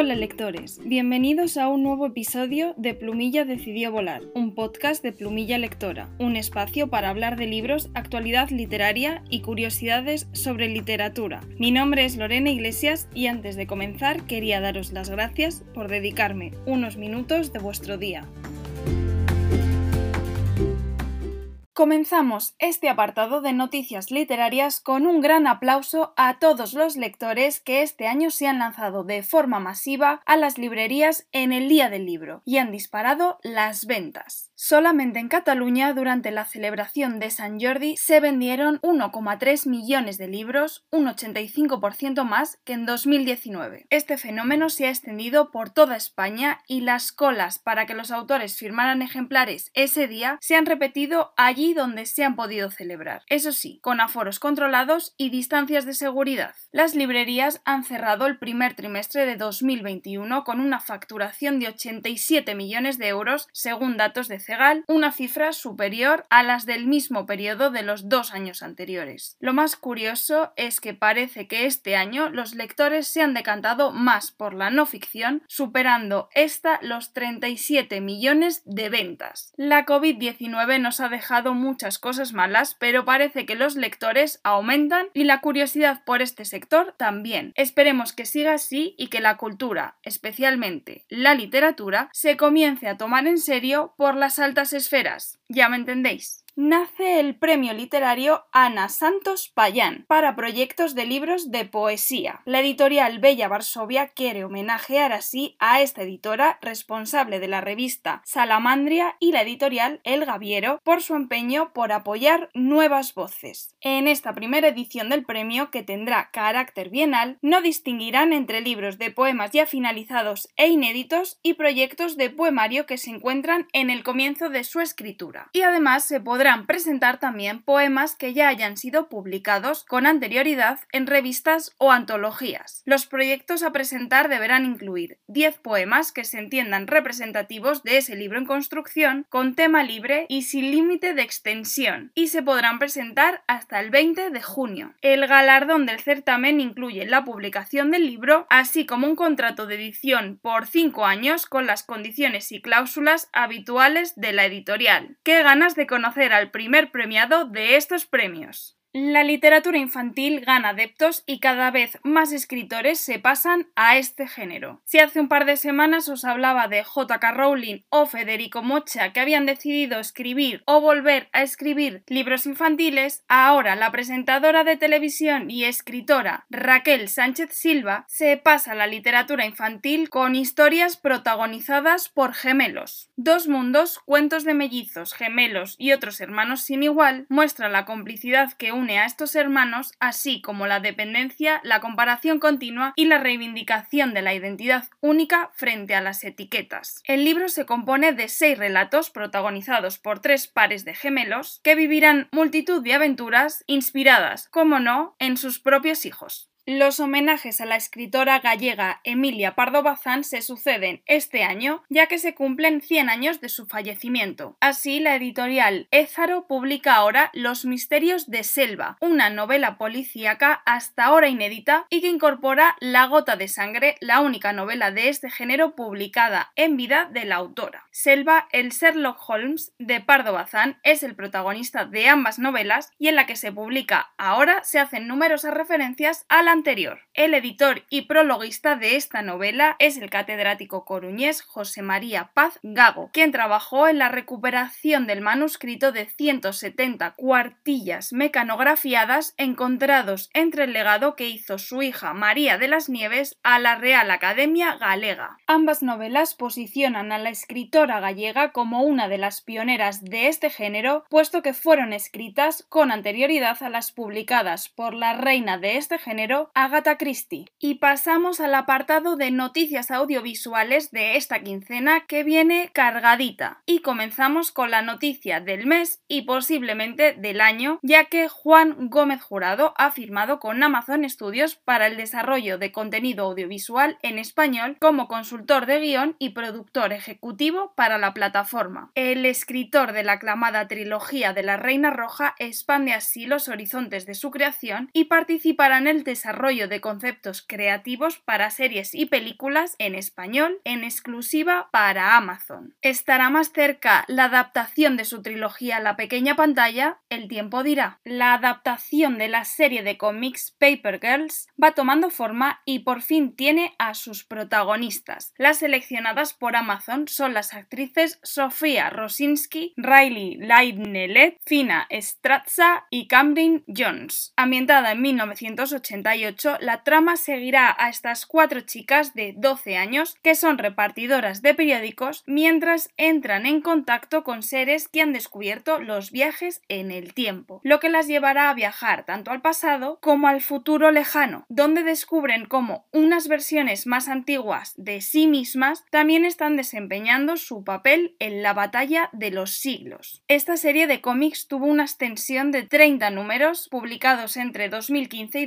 Hola lectores, bienvenidos a un nuevo episodio de Plumilla decidió volar, un podcast de Plumilla Lectora, un espacio para hablar de libros, actualidad literaria y curiosidades sobre literatura. Mi nombre es Lorena Iglesias y antes de comenzar quería daros las gracias por dedicarme unos minutos de vuestro día. Comenzamos este apartado de noticias literarias con un gran aplauso a todos los lectores que este año se han lanzado de forma masiva a las librerías en el Día del Libro y han disparado las ventas. Solamente en Cataluña, durante la celebración de San Jordi, se vendieron 1,3 millones de libros, un 85% más que en 2019. Este fenómeno se ha extendido por toda España y las colas para que los autores firmaran ejemplares ese día se han repetido allí donde se han podido celebrar. Eso sí, con aforos controlados y distancias de seguridad. Las librerías han cerrado el primer trimestre de 2021 con una facturación de 87 millones de euros, según datos de Cegal, una cifra superior a las del mismo periodo de los dos años anteriores. Lo más curioso es que parece que este año los lectores se han decantado más por la no ficción, superando esta los 37 millones de ventas. La COVID-19 nos ha dejado muchas cosas malas, pero parece que los lectores aumentan y la curiosidad por este sector también. Esperemos que siga así y que la cultura, especialmente la literatura, se comience a tomar en serio por las altas esferas. ¿Ya me entendéis? Nace el premio literario Ana Santos Payán para proyectos de libros de poesía. La editorial Bella Varsovia quiere homenajear así a esta editora responsable de la revista Salamandria y la editorial El Gaviero por su empeño por apoyar nuevas voces. En esta primera edición del premio, que tendrá carácter bienal, no distinguirán entre libros de poemas ya finalizados e inéditos y proyectos de poemario que se encuentran en el comienzo de su escritura. Y además se podrá podrán presentar también poemas que ya hayan sido publicados con anterioridad en revistas o antologías. Los proyectos a presentar deberán incluir 10 poemas que se entiendan representativos de ese libro en construcción, con tema libre y sin límite de extensión, y se podrán presentar hasta el 20 de junio. El galardón del certamen incluye la publicación del libro, así como un contrato de edición por 5 años con las condiciones y cláusulas habituales de la editorial. ¡Qué ganas de conocer al primer premiado de estos premios. La literatura infantil gana adeptos y cada vez más escritores se pasan a este género. Si hace un par de semanas os hablaba de J.K. Rowling o Federico Mocha que habían decidido escribir o volver a escribir libros infantiles, ahora la presentadora de televisión y escritora Raquel Sánchez Silva se pasa a la literatura infantil con historias protagonizadas por gemelos. Dos mundos, cuentos de mellizos, gemelos y otros hermanos sin igual muestran la complicidad que une a estos hermanos, así como la dependencia, la comparación continua y la reivindicación de la identidad única frente a las etiquetas. El libro se compone de seis relatos protagonizados por tres pares de gemelos que vivirán multitud de aventuras inspiradas, como no, en sus propios hijos. Los homenajes a la escritora gallega Emilia Pardo Bazán se suceden este año, ya que se cumplen 100 años de su fallecimiento. Así, la editorial Ézaro publica ahora Los misterios de Selva, una novela policíaca hasta ahora inédita y que incorpora La gota de sangre, la única novela de este género publicada en vida de la autora. Selva, el Sherlock Holmes de Pardo Bazán, es el protagonista de ambas novelas y en la que se publica ahora se hacen numerosas referencias a la El editor y prologuista de esta novela es el catedrático coruñés José María Paz Gago, quien trabajó en la recuperación del manuscrito de 170 cuartillas mecanografiadas encontrados entre el legado que hizo su hija María de las Nieves a la Real Academia Galega. Ambas novelas posicionan a la escritora gallega como una de las pioneras de este género, puesto que fueron escritas con anterioridad a las publicadas por la reina de este género Agatha Christie. Y pasamos al apartado de noticias audiovisuales de esta quincena que viene cargadita. Y comenzamos con la noticia del mes y posiblemente del año, ya que Juan Gómez Jurado ha firmado con Amazon Studios para el desarrollo de contenido audiovisual en español como consultor de guion y productor ejecutivo para la plataforma. El escritor de la aclamada trilogía de la Reina Roja expande así los horizontes de su creación y participará en el desarrollo desarrollo de conceptos creativos para series y películas en español en exclusiva para Amazon. ¿Estará más cerca la adaptación de su trilogía a la pequeña pantalla? El tiempo dirá. La adaptación de la serie de cómics Paper Girls va tomando forma y por fin tiene a sus protagonistas. Las seleccionadas por Amazon son las actrices Sofía Rosinski, Riley Leibnelet, Fina Stratza y Camden Jones. Ambientada en 1988, la trama seguirá a estas cuatro chicas de 12 años que son repartidoras de periódicos mientras entran en contacto con seres que han descubierto los viajes en el tiempo, lo que las llevará a viajar tanto al pasado como al futuro lejano, donde descubren cómo unas versiones más antiguas de sí mismas también están desempeñando su papel en la batalla de los siglos. Esta serie de cómics tuvo una extensión de 30 números publicados entre 2015 y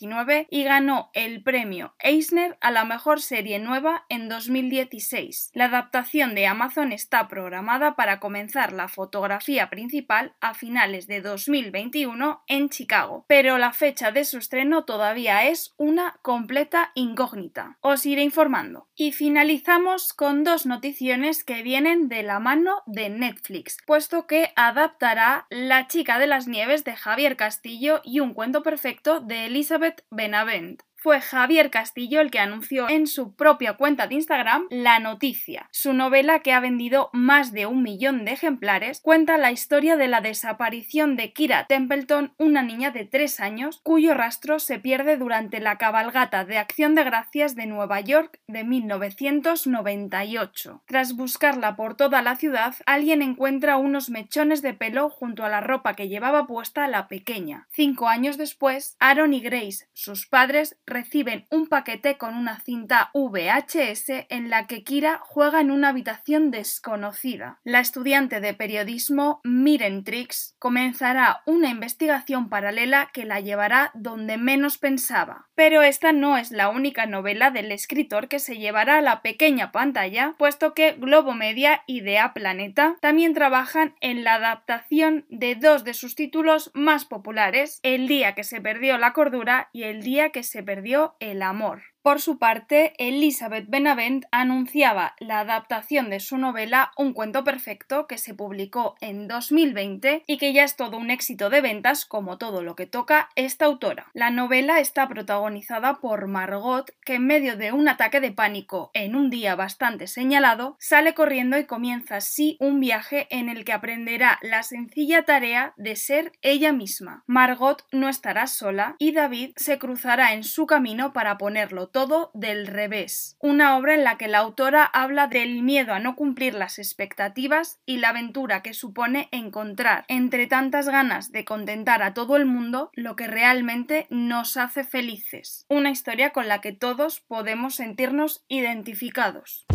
2019 y ganó el premio Eisner a la mejor serie nueva en 2016. La adaptación de Amazon está programada para comenzar la fotografía principal a finales de 2021 en Chicago, pero la fecha de su estreno todavía es una completa incógnita. Os iré informando. Y finalizamos con dos noticiones que vienen de la mano de Netflix, puesto que adaptará La chica de las nieves de Javier Castillo y Un cuento perfecto de Elizabeth Benavent fue Javier Castillo el que anunció en su propia cuenta de Instagram la noticia. Su novela, que ha vendido más de un millón de ejemplares, cuenta la historia de la desaparición de Kira Templeton, una niña de tres años, cuyo rastro se pierde durante la cabalgata de Acción de Gracias de Nueva York de 1998. Tras buscarla por toda la ciudad, alguien encuentra unos mechones de pelo junto a la ropa que llevaba puesta la pequeña. Cinco años después, Aaron y Grace, sus padres, reciben un paquete con una cinta VHS en la que Kira juega en una habitación desconocida. La estudiante de periodismo Miren Trix comenzará una investigación paralela que la llevará donde menos pensaba. Pero esta no es la única novela del escritor que se llevará a la pequeña pantalla, puesto que Globo Media y Dea Planeta también trabajan en la adaptación de dos de sus títulos más populares, El día que se perdió la cordura y El día que se perdió el amor. Por su parte, Elizabeth Benavent anunciaba la adaptación de su novela Un cuento perfecto que se publicó en 2020 y que ya es todo un éxito de ventas como todo lo que toca esta autora. La novela está protagonizada por Margot que en medio de un ataque de pánico en un día bastante señalado sale corriendo y comienza así un viaje en el que aprenderá la sencilla tarea de ser ella misma. Margot no estará sola y David se cruzará en su camino para ponerlo todo del revés. Una obra en la que la autora habla del miedo a no cumplir las expectativas y la aventura que supone encontrar, entre tantas ganas de contentar a todo el mundo, lo que realmente nos hace felices. Una historia con la que todos podemos sentirnos identificados.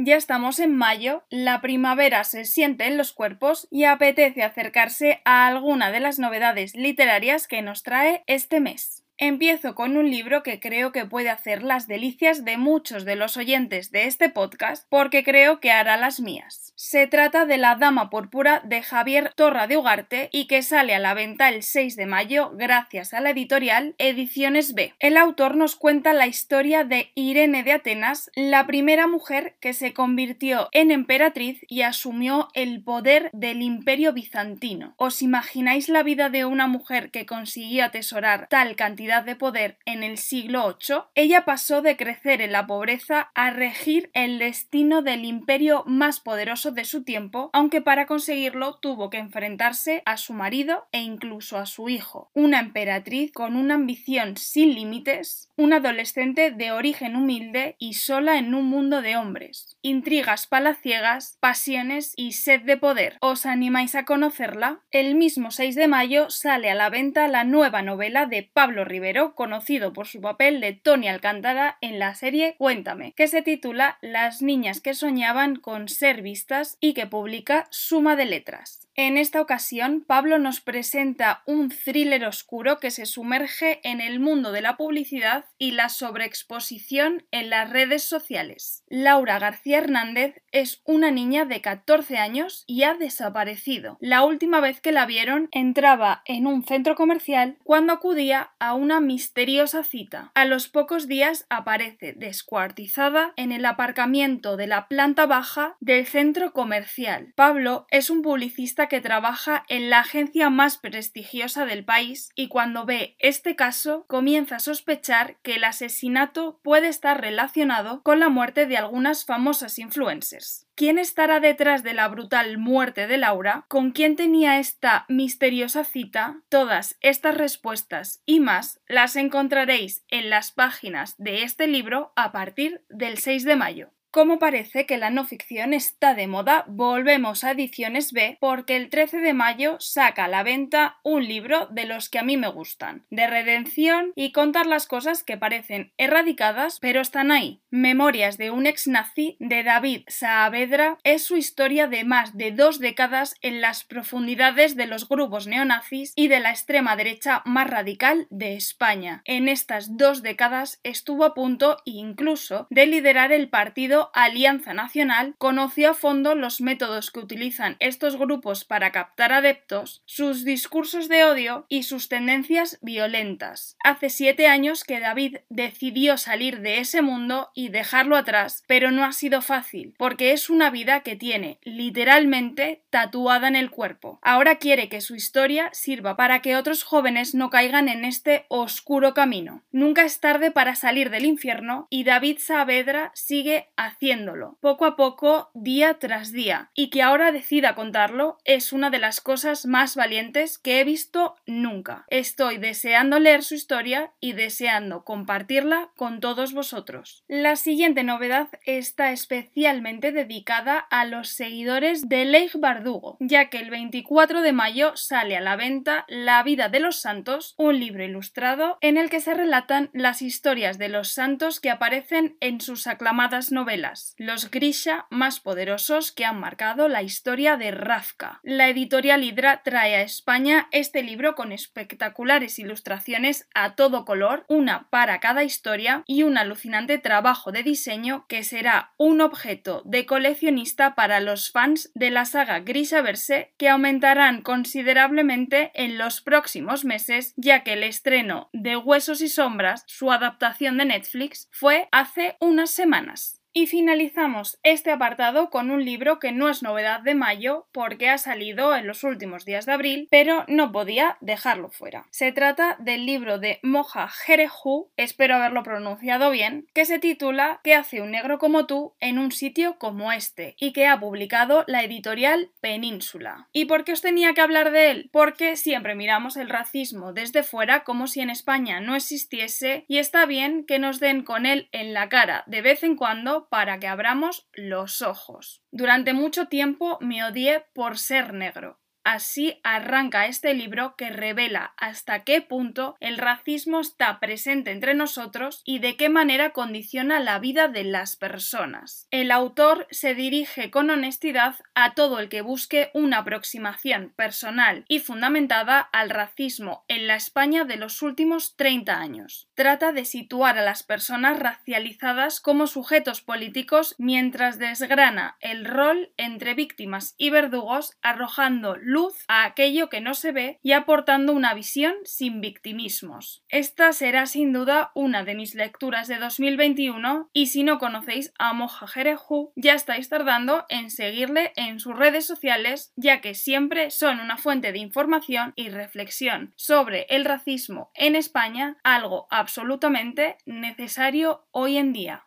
Ya estamos en mayo, la primavera se siente en los cuerpos y apetece acercarse a alguna de las novedades literarias que nos trae este mes. Empiezo con un libro que creo que puede hacer las delicias de muchos de los oyentes de este podcast porque creo que hará las mías. Se trata de La Dama Púrpura de Javier Torra de Ugarte y que sale a la venta el 6 de mayo gracias a la editorial Ediciones B. El autor nos cuenta la historia de Irene de Atenas, la primera mujer que se convirtió en emperatriz y asumió el poder del imperio bizantino. ¿Os imagináis la vida de una mujer que consiguió atesorar tal cantidad de poder en el siglo VIII, ella pasó de crecer en la pobreza a regir el destino del imperio más poderoso de su tiempo, aunque para conseguirlo tuvo que enfrentarse a su marido e incluso a su hijo, una emperatriz con una ambición sin límites, una adolescente de origen humilde y sola en un mundo de hombres, intrigas palaciegas, pasiones y sed de poder. ¿Os animáis a conocerla? El mismo 6 de mayo sale a la venta la nueva novela de Pablo Rivera Conocido por su papel de Tony Alcántara en la serie Cuéntame, que se titula Las niñas que soñaban con ser vistas y que publica Suma de Letras. En esta ocasión, Pablo nos presenta un thriller oscuro que se sumerge en el mundo de la publicidad y la sobreexposición en las redes sociales. Laura García Hernández es una niña de 14 años y ha desaparecido. La última vez que la vieron entraba en un centro comercial cuando acudía a una misteriosa cita. A los pocos días aparece descuartizada en el aparcamiento de la planta baja del centro comercial. Pablo es un publicista que trabaja en la agencia más prestigiosa del país y cuando ve este caso comienza a sospechar que el asesinato puede estar relacionado con la muerte de algunas famosas influencers. ¿Quién estará detrás de la brutal muerte de Laura? ¿Con quién tenía esta misteriosa cita? Todas estas respuestas y más las encontraréis en las páginas de este libro a partir del 6 de mayo. Como parece que la no ficción está de moda, volvemos a Ediciones B porque el 13 de mayo saca a la venta un libro de los que a mí me gustan, de redención y contar las cosas que parecen erradicadas pero están ahí. Memorias de un ex nazi de David Saavedra es su historia de más de dos décadas en las profundidades de los grupos neonazis y de la extrema derecha más radical de España. En estas dos décadas estuvo a punto incluso de liderar el partido Alianza Nacional conoció a fondo los métodos que utilizan estos grupos para captar adeptos, sus discursos de odio y sus tendencias violentas. Hace siete años que David decidió salir de ese mundo y dejarlo atrás, pero no ha sido fácil, porque es una vida que tiene literalmente tatuada en el cuerpo. Ahora quiere que su historia sirva para que otros jóvenes no caigan en este oscuro camino. Nunca es tarde para salir del infierno y David Saavedra sigue a haciéndolo, poco a poco, día tras día, y que ahora decida contarlo es una de las cosas más valientes que he visto nunca. Estoy deseando leer su historia y deseando compartirla con todos vosotros. La siguiente novedad está especialmente dedicada a los seguidores de Leigh Bardugo, ya que el 24 de mayo sale a la venta La vida de los santos, un libro ilustrado en el que se relatan las historias de los santos que aparecen en sus aclamadas novelas los Grisha más poderosos que han marcado la historia de Rafka. La editorial Hydra trae a España este libro con espectaculares ilustraciones a todo color, una para cada historia y un alucinante trabajo de diseño que será un objeto de coleccionista para los fans de la saga Grisha Verse que aumentarán considerablemente en los próximos meses ya que el estreno de Huesos y Sombras, su adaptación de Netflix, fue hace unas semanas. Y finalizamos este apartado con un libro que no es novedad de mayo porque ha salido en los últimos días de abril, pero no podía dejarlo fuera. Se trata del libro de Moja Jereju, espero haberlo pronunciado bien, que se titula ¿Qué hace un negro como tú en un sitio como este? y que ha publicado la editorial Península. ¿Y por qué os tenía que hablar de él? Porque siempre miramos el racismo desde fuera como si en España no existiese y está bien que nos den con él en la cara de vez en cuando para que abramos los ojos. Durante mucho tiempo me odié por ser negro. Así arranca este libro que revela hasta qué punto el racismo está presente entre nosotros y de qué manera condiciona la vida de las personas. El autor se dirige con honestidad a todo el que busque una aproximación personal y fundamentada al racismo en la España de los últimos 30 años. Trata de situar a las personas racializadas como sujetos políticos mientras desgrana el rol entre víctimas y verdugos arrojando luz a aquello que no se ve y aportando una visión sin victimismos. Esta será sin duda una de mis lecturas de 2021 y si no conocéis a Moja Jereju ya estáis tardando en seguirle en sus redes sociales ya que siempre son una fuente de información y reflexión sobre el racismo en España, algo absolutamente necesario hoy en día.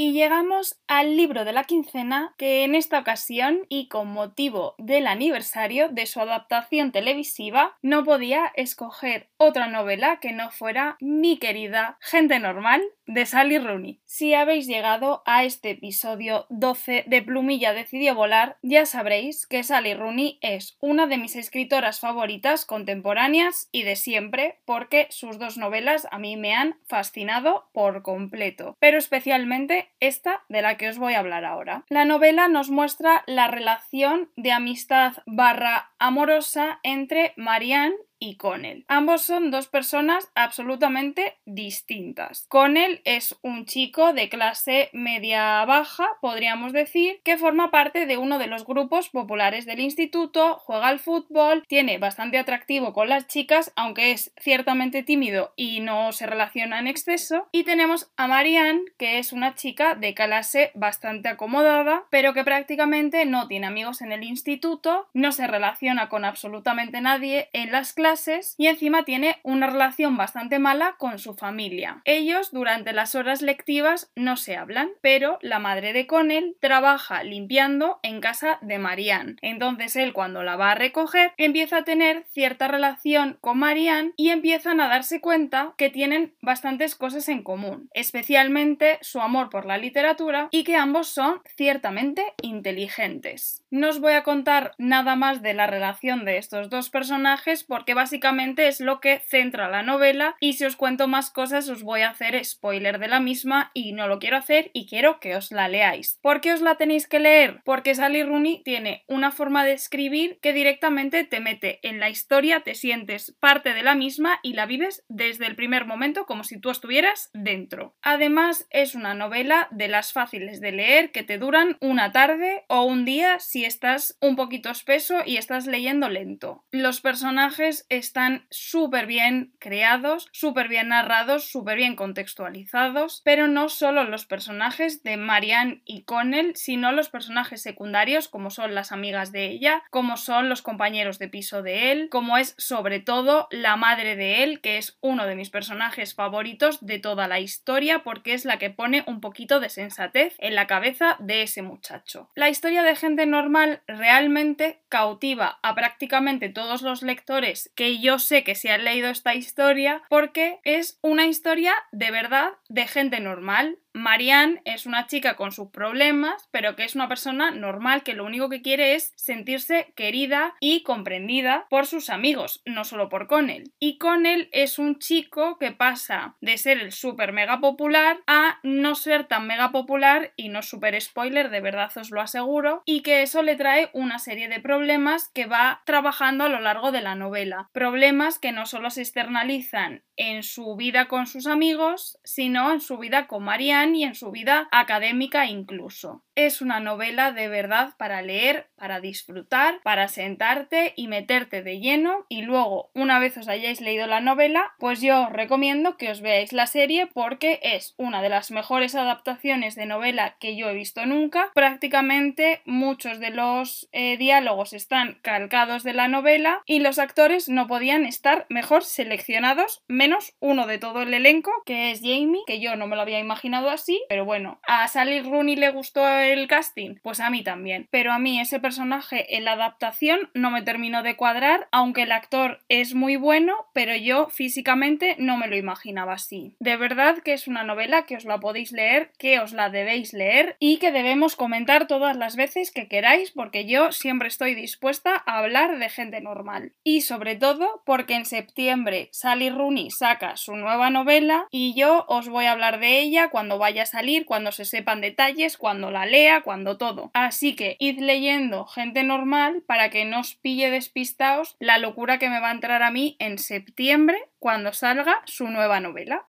Y llegamos al libro de la quincena, que en esta ocasión, y con motivo del aniversario de su adaptación televisiva, no podía escoger otra novela que no fuera Mi querida Gente Normal, de Sally Rooney. Si habéis llegado a este episodio 12 de Plumilla decidió volar, ya sabréis que Sally Rooney es una de mis escritoras favoritas contemporáneas y de siempre, porque sus dos novelas a mí me han fascinado por completo, pero especialmente esta de la que os voy a hablar ahora. La novela nos muestra la relación de amistad barra amorosa entre Marianne y Connell. Ambos son dos personas absolutamente distintas. Connell es un chico de clase media baja, podríamos decir, que forma parte de uno de los grupos populares del instituto, juega al fútbol, tiene bastante atractivo con las chicas, aunque es ciertamente tímido y no se relaciona en exceso. Y tenemos a Marianne, que es una chica de clase bastante acomodada, pero que prácticamente no tiene amigos en el instituto, no se relaciona con absolutamente nadie en las clases y encima tiene una relación bastante mala con su familia. Ellos durante las horas lectivas no se hablan, pero la madre de Connell trabaja limpiando en casa de Marianne. Entonces él cuando la va a recoger empieza a tener cierta relación con Marianne y empiezan a darse cuenta que tienen bastantes cosas en común, especialmente su amor por la literatura y que ambos son ciertamente inteligentes. No os voy a contar nada más de la relación de estos dos personajes porque básicamente es lo que centra la novela y si os cuento más cosas os voy a hacer spoiler de la misma y no lo quiero hacer y quiero que os la leáis. ¿Por qué os la tenéis que leer? Porque Sally Rooney tiene una forma de escribir que directamente te mete en la historia, te sientes parte de la misma y la vives desde el primer momento como si tú estuvieras dentro. Además es una novela de las fáciles de leer que te duran una tarde o un día estás un poquito espeso y estás leyendo lento. Los personajes están súper bien creados, súper bien narrados, súper bien contextualizados, pero no solo los personajes de Marianne y Connell, sino los personajes secundarios como son las amigas de ella, como son los compañeros de piso de él, como es sobre todo la madre de él, que es uno de mis personajes favoritos de toda la historia porque es la que pone un poquito de sensatez en la cabeza de ese muchacho. La historia de gente normal realmente cautiva a prácticamente todos los lectores que yo sé que se han leído esta historia porque es una historia de verdad de gente normal, Marianne es una chica con sus problemas, pero que es una persona normal que lo único que quiere es sentirse querida y comprendida por sus amigos, no solo por Connell. Y Connell es un chico que pasa de ser el súper mega popular a no ser tan mega popular y no súper spoiler, de verdad os lo aseguro, y que eso le trae una serie de problemas que va trabajando a lo largo de la novela. Problemas que no solo se externalizan en su vida con sus amigos, sino en su vida con Marianne y en su vida académica incluso. Es una novela de verdad para leer, para disfrutar, para sentarte y meterte de lleno y luego, una vez os hayáis leído la novela, pues yo os recomiendo que os veáis la serie porque es una de las mejores adaptaciones de novela que yo he visto nunca. Prácticamente muchos de los eh, diálogos están calcados de la novela y los actores no podían estar mejor seleccionados, menos uno de todo el elenco, que es Jamie, que yo no me lo había imaginado así, pero bueno, a Sally Rooney le gustó el casting? Pues a mí también. Pero a mí ese personaje en la adaptación no me terminó de cuadrar, aunque el actor es muy bueno, pero yo físicamente no me lo imaginaba así. De verdad que es una novela que os la podéis leer, que os la debéis leer y que debemos comentar todas las veces que queráis porque yo siempre estoy dispuesta a hablar de gente normal. Y sobre todo porque en septiembre Sally Rooney saca su nueva novela y yo os voy a hablar de ella cuando vaya a salir, cuando se sepan detalles, cuando la lea cuando todo. Así que id leyendo gente normal para que no os pille despistaos la locura que me va a entrar a mí en septiembre cuando salga su nueva novela.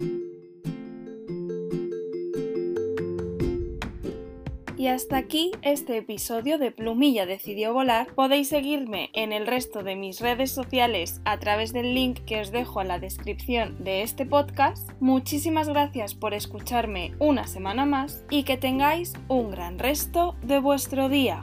Y hasta aquí este episodio de Plumilla decidió volar. Podéis seguirme en el resto de mis redes sociales a través del link que os dejo en la descripción de este podcast. Muchísimas gracias por escucharme una semana más y que tengáis un gran resto de vuestro día.